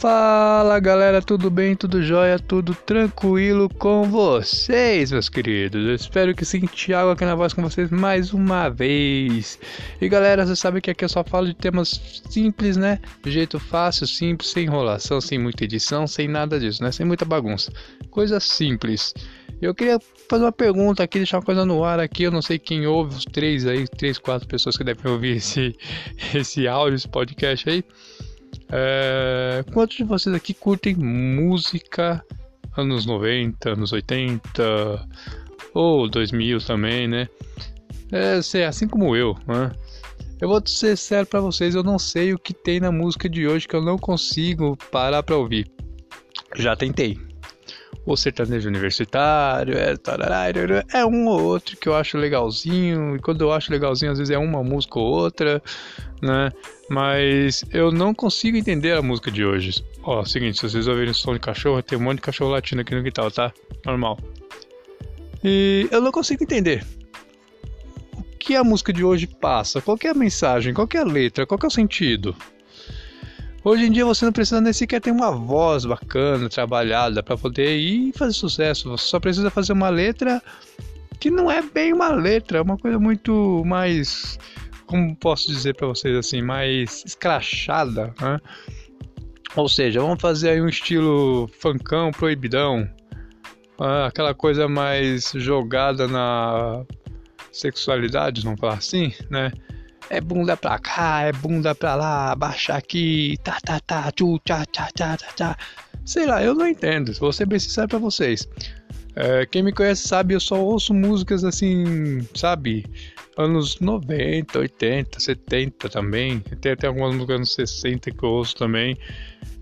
Fala galera, tudo bem? Tudo jóia? Tudo tranquilo com vocês, meus queridos? Eu espero que sim, Thiago aqui na voz com vocês mais uma vez. E galera, você sabe que aqui eu só falo de temas simples, né? De jeito fácil, simples, sem enrolação, sem muita edição, sem nada disso, né? Sem muita bagunça. Coisa simples. Eu queria fazer uma pergunta aqui, deixar uma coisa no ar aqui. Eu não sei quem ouve, os três aí, três, quatro pessoas que devem ouvir esse, esse áudio, esse podcast aí. É, quantos de vocês aqui curtem música anos 90, anos 80 ou 2000 também, né? É, assim como eu, né? Eu vou ser sério para vocês, eu não sei o que tem na música de hoje que eu não consigo parar para ouvir. Já tentei. O sertanejo universitário, é, é um ou outro que eu acho legalzinho, e quando eu acho legalzinho, às vezes é uma música ou outra, né? Mas eu não consigo entender a música de hoje. Ó, seguinte, se vocês ouvirem som de cachorro, tem um monte de cachorro latindo aqui no quintal, tá? Normal. E eu não consigo entender. O que a música de hoje passa? Qual é a mensagem? Qual é a letra? Qual é o sentido? Hoje em dia você não precisa nem sequer ter uma voz bacana, trabalhada para poder ir fazer sucesso. Você só precisa fazer uma letra que não é bem uma letra, é uma coisa muito mais como posso dizer para vocês assim, mais escrachada, né? Ou seja, vamos fazer aí um estilo funkão proibidão, ah, aquela coisa mais jogada na sexualidade, vamos falar assim, né? É bunda pra cá, é bunda pra lá, baixa aqui, tá, tá, tá, tchu, tchá, tchá, tchá, tchá, tchá. Sei lá, eu não entendo, vou ser bem sincero pra vocês. É, quem me conhece sabe, eu só ouço músicas assim, sabe? Anos 90, 80, 70 também. Tem até algumas músicas anos 60 que eu ouço também.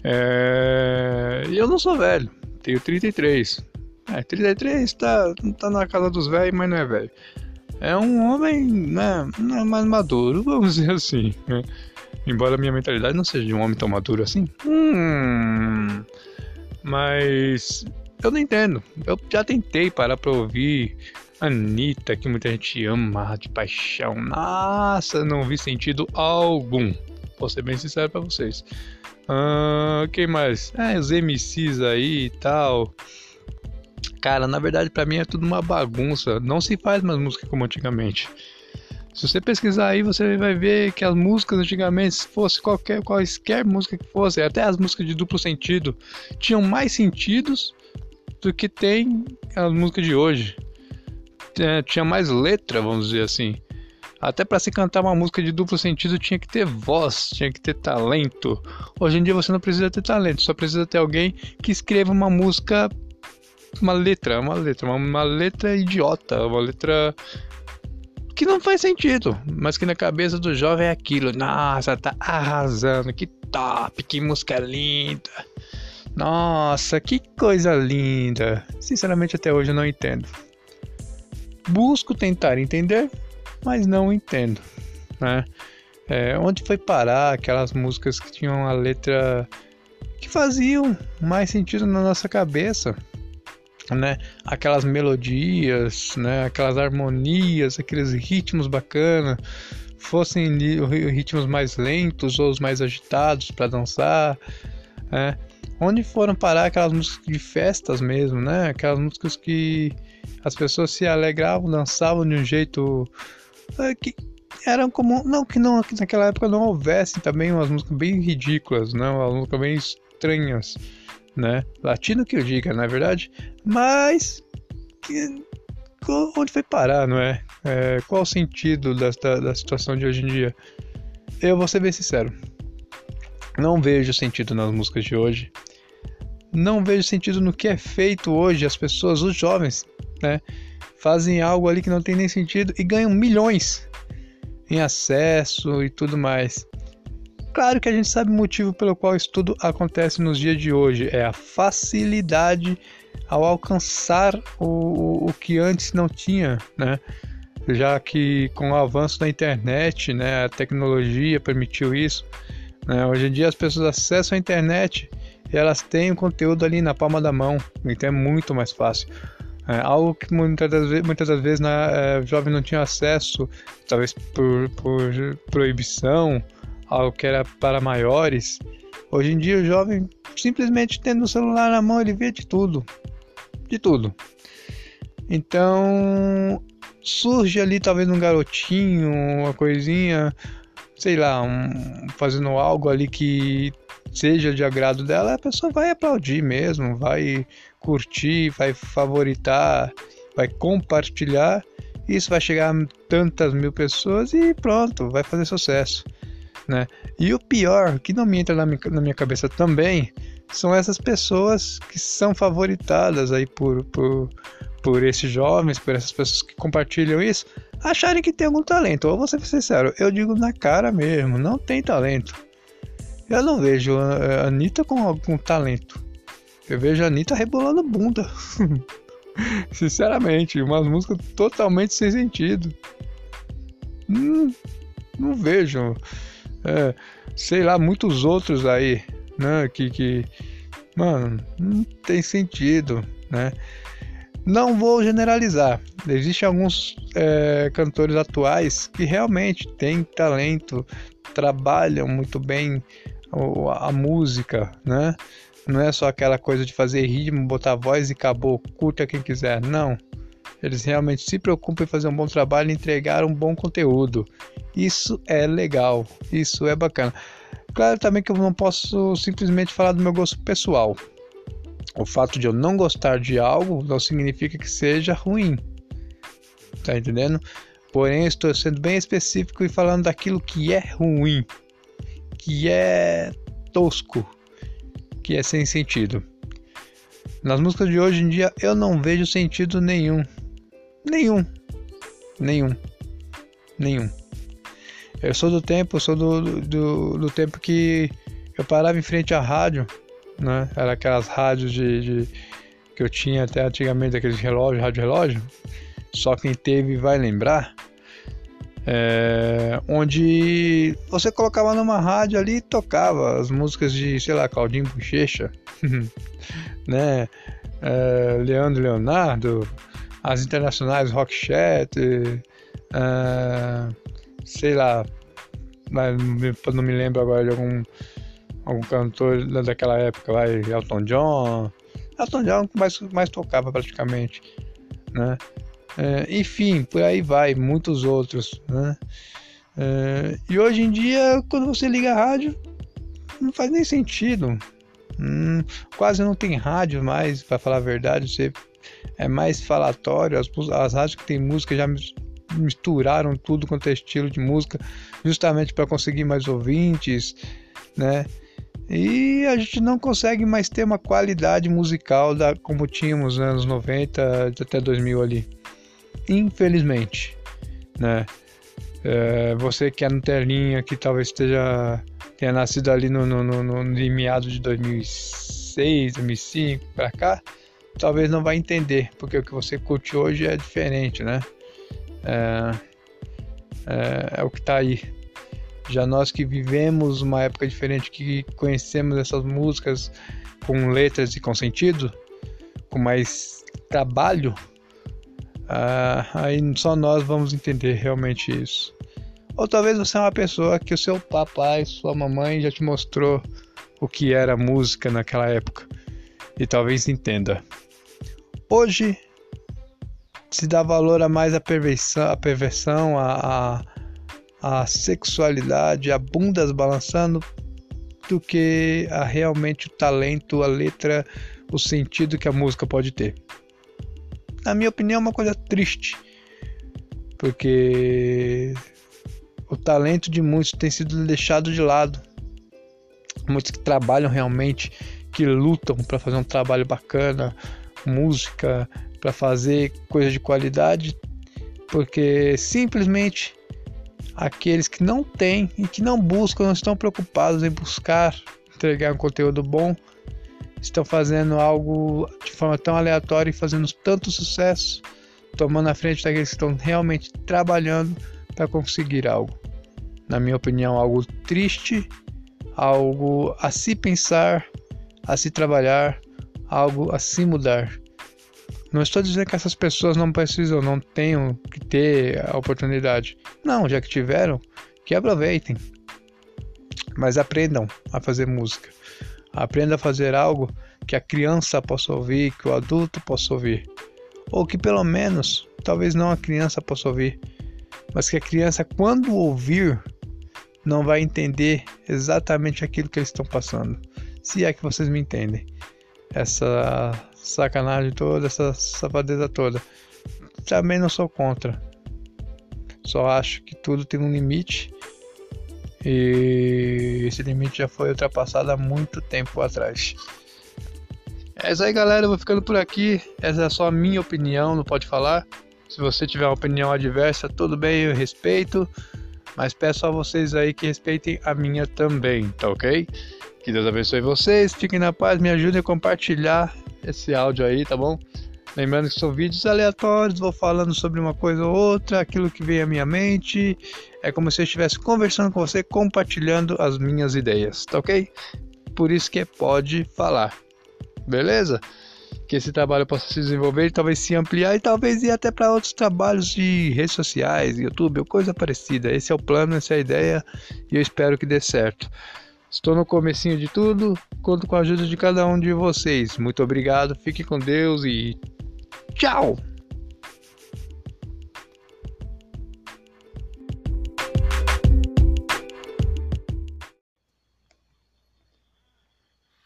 É... Eu não sou velho, tenho 33. É, 33 tá, tá na casa dos velhos, mas não é velho. É um homem, né, é mais maduro, vamos dizer assim. Né? Embora a minha mentalidade não seja de um homem tão maduro assim. Hum, mas eu não entendo. Eu já tentei parar pra ouvir Anitta, que muita gente ama de paixão. Nossa, não vi sentido algum. Vou ser bem sincero pra vocês. Ah, quem mais? É, os MCs aí e tal. Cara, na verdade, para mim é tudo uma bagunça. Não se faz mais música como antigamente. Se você pesquisar aí, você vai ver que as músicas antigamente, se fosse qualquer, qualquer música que fosse, até as músicas de duplo sentido, tinham mais sentidos do que tem as músicas de hoje. É, tinha mais letra, vamos dizer assim. Até para se cantar uma música de duplo sentido tinha que ter voz, tinha que ter talento. Hoje em dia você não precisa ter talento, só precisa ter alguém que escreva uma música, uma letra, uma letra, uma, letra idiota, uma letra que não faz sentido, mas que na cabeça do jovem é aquilo. Nossa, tá arrasando, que top, que música linda. Nossa, que coisa linda. Sinceramente, até hoje eu não entendo. Busco tentar entender, mas não entendo. Né? É, onde foi parar aquelas músicas que tinham a letra que faziam mais sentido na nossa cabeça? Né? Aquelas melodias, né? aquelas harmonias, aqueles ritmos bacanas, fossem ritmos mais lentos ou os mais agitados para dançar. Né? Onde foram parar aquelas músicas de festas mesmo, né? Aquelas músicas que as pessoas se alegravam, dançavam de um jeito é, que eram como não que não que naquela época não houvesse também umas músicas bem ridículas, né? Umas músicas bem estranhas, né? Latino que eu diga, na é verdade, mas que, onde foi parar, não é? é qual o sentido da, da situação de hoje em dia? Eu vou ser bem sincero. Não vejo sentido nas músicas de hoje não vejo sentido no que é feito hoje. As pessoas, os jovens, né, fazem algo ali que não tem nem sentido e ganham milhões em acesso e tudo mais. Claro que a gente sabe o motivo pelo qual isso tudo acontece nos dias de hoje: é a facilidade ao alcançar o, o que antes não tinha, né? Já que com o avanço da internet, né, a tecnologia permitiu isso. Né? Hoje em dia as pessoas acessam a internet e elas têm o conteúdo ali na palma da mão, então é muito mais fácil. É, algo que muitas das vezes, muitas das vezes né, é, o jovem não tinha acesso, talvez por, por proibição, algo que era para maiores, Hoje em dia o jovem simplesmente tendo o celular na mão ele vê de tudo, de tudo. Então surge ali talvez um garotinho, uma coisinha, sei lá, um, fazendo algo ali que seja de agrado dela, a pessoa vai aplaudir mesmo, vai curtir, vai favoritar, vai compartilhar. Isso vai chegar a tantas mil pessoas e pronto, vai fazer sucesso. Né? E o pior, que não me entra na minha, cabeça também, são essas pessoas que são favoritadas aí por, por, por esses jovens, por essas pessoas que compartilham isso, acharem que tem algum talento. Ou vou ser sincero, eu digo na cara mesmo, não tem talento. Eu não vejo a Anitta com algum talento. Eu vejo a Anitta rebolando bunda. Sinceramente, umas músicas totalmente sem sentido. Hum, não vejo. É, sei lá, muitos outros aí, né? Que, que. Mano, não tem sentido, né? Não vou generalizar. Existem alguns é, cantores atuais que realmente têm talento, trabalham muito bem a, a música, né? Não é só aquela coisa de fazer ritmo, botar voz e acabou, curta quem quiser. Não. Eles realmente se preocupam em fazer um bom trabalho e entregar um bom conteúdo. Isso é legal, isso é bacana. Claro também que eu não posso simplesmente falar do meu gosto pessoal. O fato de eu não gostar de algo não significa que seja ruim. Tá entendendo? Porém, estou sendo bem específico e falando daquilo que é ruim, que é tosco, que é sem sentido. Nas músicas de hoje em dia eu não vejo sentido nenhum. Nenhum. Nenhum. Nenhum. Eu sou do tempo, sou do, do, do tempo que eu parava em frente à rádio né? Era aquelas rádios de, de, que eu tinha até antigamente, aqueles relógios, rádio relógio. Só quem teve vai lembrar. É, onde você colocava numa rádio ali e tocava as músicas de, sei lá, Claudinho Bochecha, né? É, Leandro Leonardo, as internacionais Rock Chat, é, sei lá, mas não me lembro agora de algum algum cantor daquela época, vai, Elton John. Elton John mais, mais tocava praticamente, né? É, enfim, por aí vai, muitos outros, né? É, e hoje em dia, quando você liga a rádio, não faz nem sentido. Hum, quase não tem rádio mais, para falar a verdade. Você é mais falatório. As, as rádios que tem música já misturaram tudo quanto é estilo de música, justamente para conseguir mais ouvintes, né? E a gente não consegue mais ter uma qualidade musical da, como tínhamos nos anos 90 até 2000 ali. Infelizmente, né? É, você que é Nutelinha, que talvez esteja tenha nascido ali no, no, no, no meados de 2006, 2005 para cá, talvez não vai entender, porque o que você curte hoje é diferente, né? É, é, é o que está aí. Já nós que vivemos uma época diferente, que conhecemos essas músicas com letras e com sentido, com mais trabalho, uh, aí só nós vamos entender realmente isso. Ou talvez você é uma pessoa que o seu papai, sua mamãe já te mostrou o que era música naquela época e talvez entenda. Hoje se dá valor a mais a perversão, a, perversão, a, a a sexualidade, a bundas balançando, do que a realmente o talento, a letra, o sentido que a música pode ter. Na minha opinião, é uma coisa triste, porque o talento de muitos tem sido deixado de lado. Muitos que trabalham realmente, que lutam para fazer um trabalho bacana, música, para fazer coisa de qualidade, porque simplesmente aqueles que não têm e que não buscam, não estão preocupados em buscar entregar um conteúdo bom, estão fazendo algo de forma tão aleatória e fazendo tanto sucesso, tomando a frente daqueles que estão realmente trabalhando para conseguir algo. Na minha opinião, algo triste, algo a se pensar, a se trabalhar, algo a se mudar. Não estou dizendo que essas pessoas não precisam, não tenham que ter a oportunidade. Não, já que tiveram, que aproveitem. mas aprendam a fazer música. Aprenda a fazer algo que a criança possa ouvir, que o adulto possa ouvir. Ou que pelo menos, talvez não a criança possa ouvir, mas que a criança, quando ouvir, não vai entender exatamente aquilo que eles estão passando. Se é que vocês me entendem. Essa sacanagem toda, essa safadeza toda. Também não sou contra. Só acho que tudo tem um limite. E esse limite já foi ultrapassado há muito tempo atrás. É isso aí, galera. Eu vou ficando por aqui. Essa é só a minha opinião, não pode falar. Se você tiver uma opinião adversa, tudo bem, eu respeito. Mas peço a vocês aí que respeitem a minha também, tá ok? Que Deus abençoe vocês, fiquem na paz, me ajudem a compartilhar esse áudio aí, tá bom? Lembrando que são vídeos aleatórios, vou falando sobre uma coisa ou outra, aquilo que vem à minha mente. É como se eu estivesse conversando com você, compartilhando as minhas ideias, tá ok? Por isso que é pode falar, beleza? que esse trabalho possa se desenvolver, talvez se ampliar e talvez ir até para outros trabalhos de redes sociais, YouTube ou coisa parecida. Esse é o plano, essa é a ideia e eu espero que dê certo. Estou no comecinho de tudo, conto com a ajuda de cada um de vocês. Muito obrigado, fique com Deus e tchau!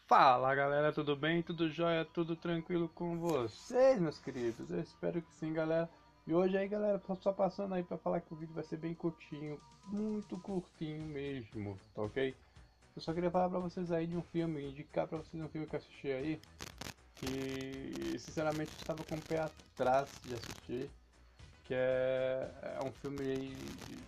Fala galera, tudo bem? Tudo jóia? Tudo tranquilo com vocês, meus queridos? Eu espero que sim, galera. E hoje aí, galera, só passando aí pra falar que o vídeo vai ser bem curtinho, muito curtinho mesmo, tá ok? Eu só queria falar pra vocês aí de um filme, indicar pra vocês um filme que eu assisti aí, que sinceramente eu estava com o pé atrás de assistir, que é, é um filme aí de,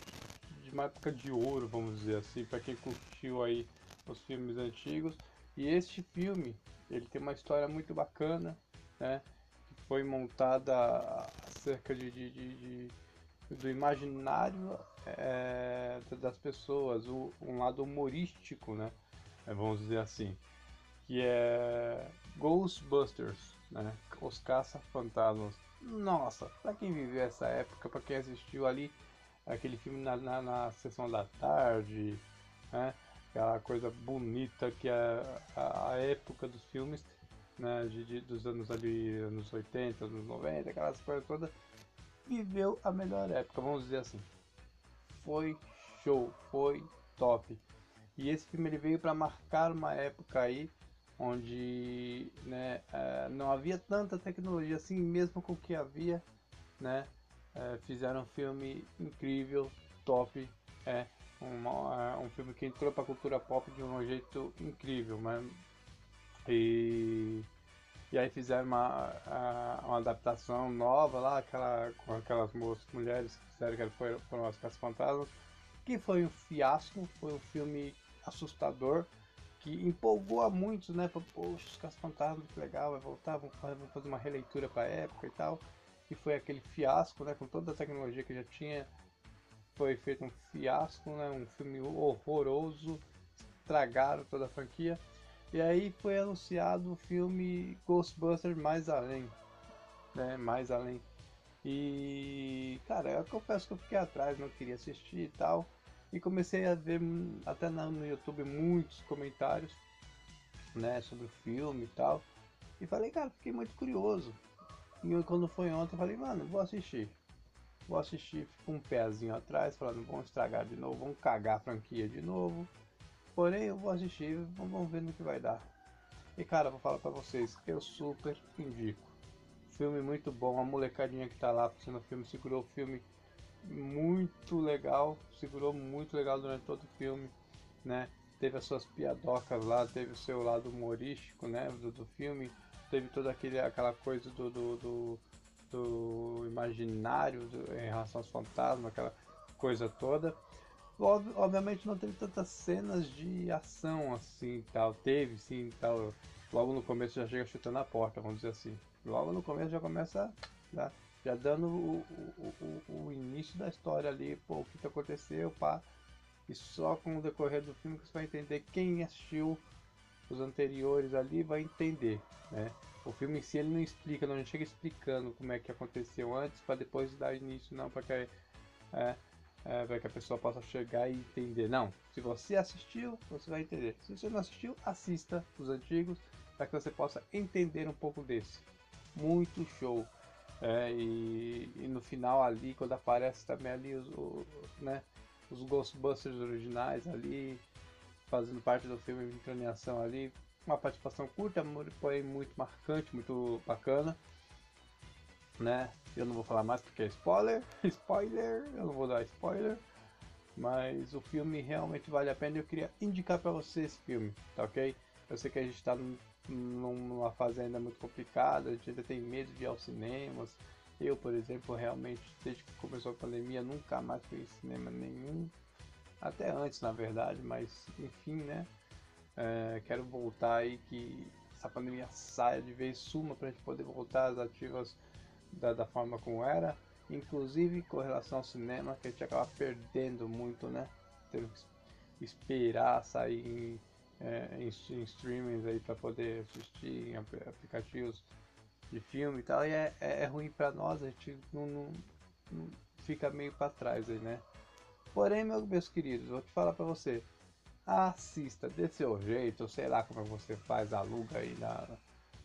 de uma época de ouro, vamos dizer assim, pra quem curtiu aí os filmes antigos. E este filme, ele tem uma história muito bacana, né? Que foi montada acerca de, de, de, de do imaginário é, das pessoas, o, um lado humorístico, né? É, vamos dizer assim, que é Ghostbusters, né? Os caça-fantasmas. Nossa, para quem viveu essa época, para quem assistiu ali aquele filme na, na, na sessão da tarde, né? aquela coisa bonita que é a, a época dos filmes, né, de, de, dos anos ali, anos 80, anos 90, aquelas coisas todas, viveu a melhor época, vamos dizer assim. Foi show, foi top. E esse filme ele veio para marcar uma época aí onde né, é, não havia tanta tecnologia assim, mesmo com o que havia, né, é, fizeram um filme incrível, top, é, uma, é, um filme que entrou para a cultura pop de um jeito incrível, mas e, e aí fizeram uma, uma adaptação nova lá, aquela, com aquelas moças, mulheres que fizeram que foram, foram as Caças Fantasmas, que foi um fiasco, foi um filme assustador, que empolgou a muitos, né? Poxa, os Caças Fantasmas, que legal, vai voltar, vamos fazer, vamos fazer uma releitura para a época e tal. E foi aquele fiasco, né? Com toda a tecnologia que já tinha foi feito um fiasco, né? um filme horroroso, estragaram toda a franquia. E aí foi anunciado o filme Ghostbusters Mais Além, né? Mais Além. E, cara, eu confesso que eu fiquei atrás, não queria assistir e tal. E comecei a ver até no YouTube muitos comentários, né, sobre o filme e tal. E falei, cara, fiquei muito curioso. E quando foi ontem, falei, mano, vou assistir. Vou assistir com um pezinho atrás, falando, vamos estragar de novo, vamos cagar a franquia de novo. Porém, eu vou assistir, vamos ver no que vai dar. E cara, vou falar pra vocês, eu super indico. Filme muito bom, a molecadinha que tá lá fazendo o filme segurou o filme muito legal, segurou muito legal durante todo o filme, né? Teve as suas piadocas lá, teve o seu lado humorístico, né, do, do filme, teve toda aquele, aquela coisa do, do, do do imaginário do, em relação aos fantasmas, aquela coisa toda. Ob, obviamente não teve tantas cenas de ação assim tal. Teve sim tal. Logo no começo já chega chutando a porta, vamos dizer assim. Logo no começo já começa já, já dando o, o, o, o, início da história ali, pô, o que, que aconteceu, pá. E só com o decorrer do filme que você vai entender quem assistiu os anteriores ali vai entender, né? O filme em si ele não explica, não chega explicando como é que aconteceu antes para depois dar início, não, porque é, é, para que a pessoa possa chegar e entender. Não, se você assistiu, você vai entender. Se você não assistiu, assista os antigos para que você possa entender um pouco desse. Muito show. É, e, e, no final ali, quando aparece também ali os, os, né, os Ghostbusters originais ali, fazendo parte do filme ação ali, uma participação curta, porém muito marcante, muito bacana. Né? Eu não vou falar mais porque é spoiler, spoiler, eu não vou dar spoiler. Mas o filme realmente vale a pena e eu queria indicar para você esse filme, tá ok? Eu sei que a gente num, numa fase ainda muito complicada, a gente ainda tem medo de ir aos cinemas. Eu, por exemplo, realmente, desde que começou a pandemia, nunca mais fui em cinema nenhum. Até antes, na verdade, mas enfim, né? É, quero voltar aí que essa pandemia saia de vez, suma para a gente poder voltar às ativas da, da, forma como era. Inclusive com relação ao cinema, que a gente acaba perdendo muito, né? Teve que esperar sair em, é, em, em streamings aí para poder assistir em aplicativos de filme e tal. E é, é, é ruim para nós, a gente não, não, não fica meio para trás aí, né? Porém, meus queridos, vou te falar para você assista desse seu jeito, sei lá como você faz, aluga aí na,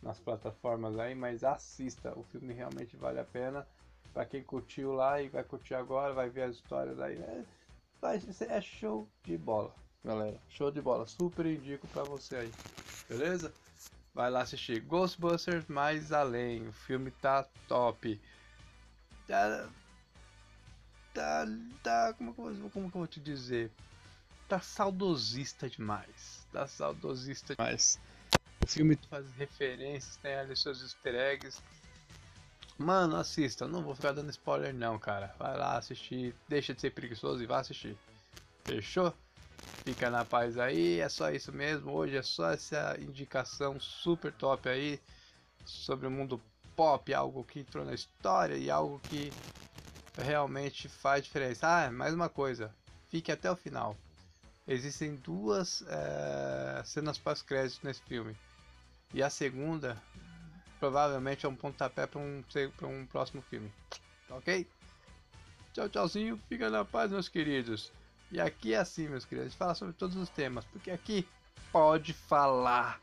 nas plataformas aí, mas assista, o filme realmente vale a pena. Para quem curtiu lá e vai curtir agora, vai ver as histórias aí, é, é show de bola, galera, show de bola, super indico para você aí, beleza? Vai lá assistir Ghostbusters Mais Além, o filme tá top. Tá, tá, tá como, como que eu vou te dizer? tá saudosista demais. Tá saudosista demais. O filme faz referências, tem ali seus easter eggs. Mano, assista, não vou ficar dando spoiler não, cara. Vai lá assistir, deixa de ser preguiçoso e vá assistir. Fechou? Fica na paz aí, é só isso mesmo. Hoje é só essa indicação super top aí sobre o mundo pop, algo que entrou na história e algo que realmente faz diferença. Ah, mais uma coisa, fique até o final existem duas é, cenas pós-créditos nesse filme. E a segunda provavelmente é um pontapé para um, um próximo filme. Ok? Tchau, tchauzinho. Fica na paz, meus queridos. E aqui é assim, meus queridos. A gente fala sobre todos os temas. Porque aqui pode falar.